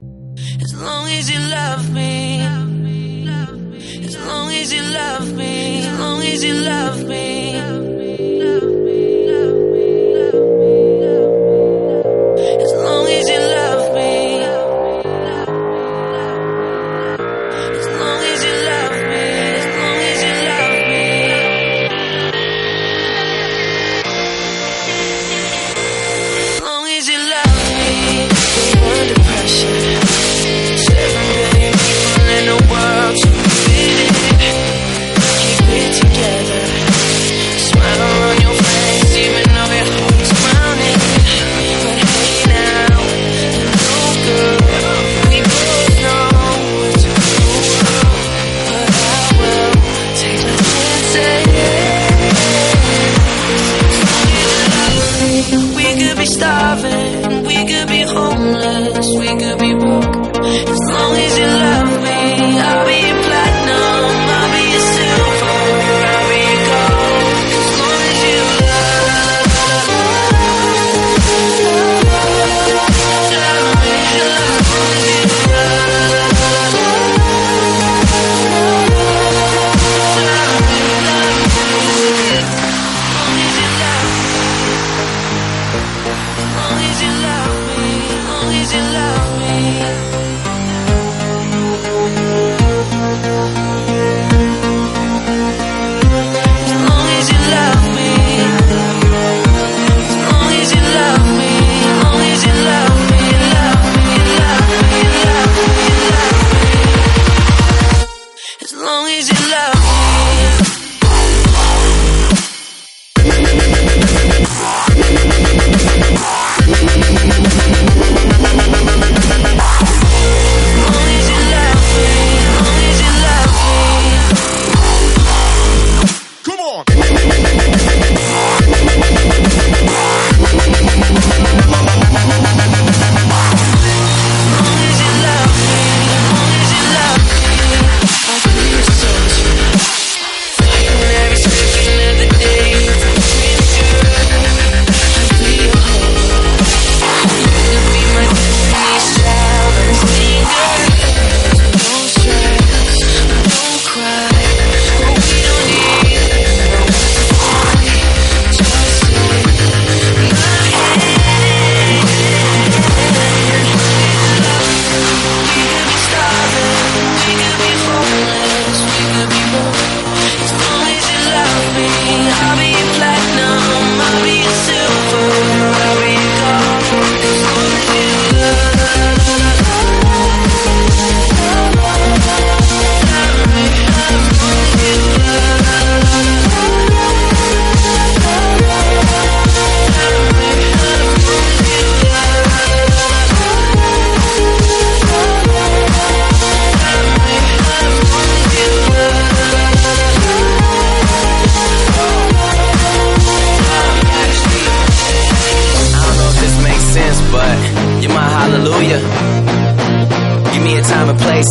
As long as you love me. As long as you love me. As long as you love me. We could be broke. As long as you love me, I'll be your platinum, I'll be your silver, I'll be gold. As long as you love, love as long as you As long as you love you love me.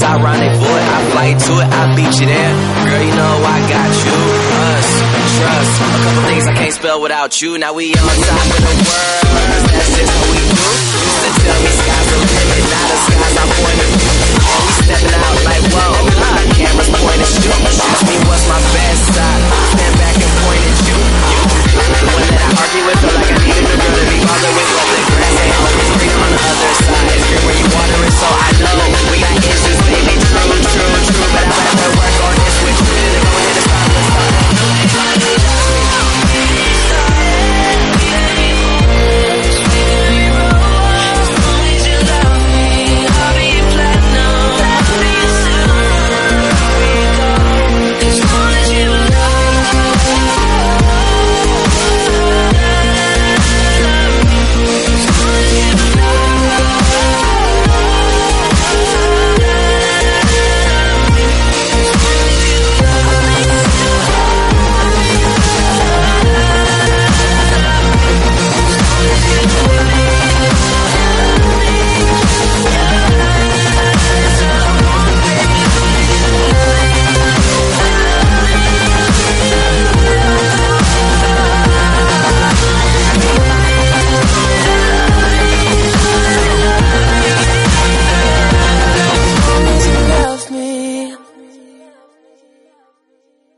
Time and place, I rendezvous it, I fly to it, I beat you there. Girl, you know I got you, us, trust. A couple things I can't spell without you. Now we on top of the world, that's just how we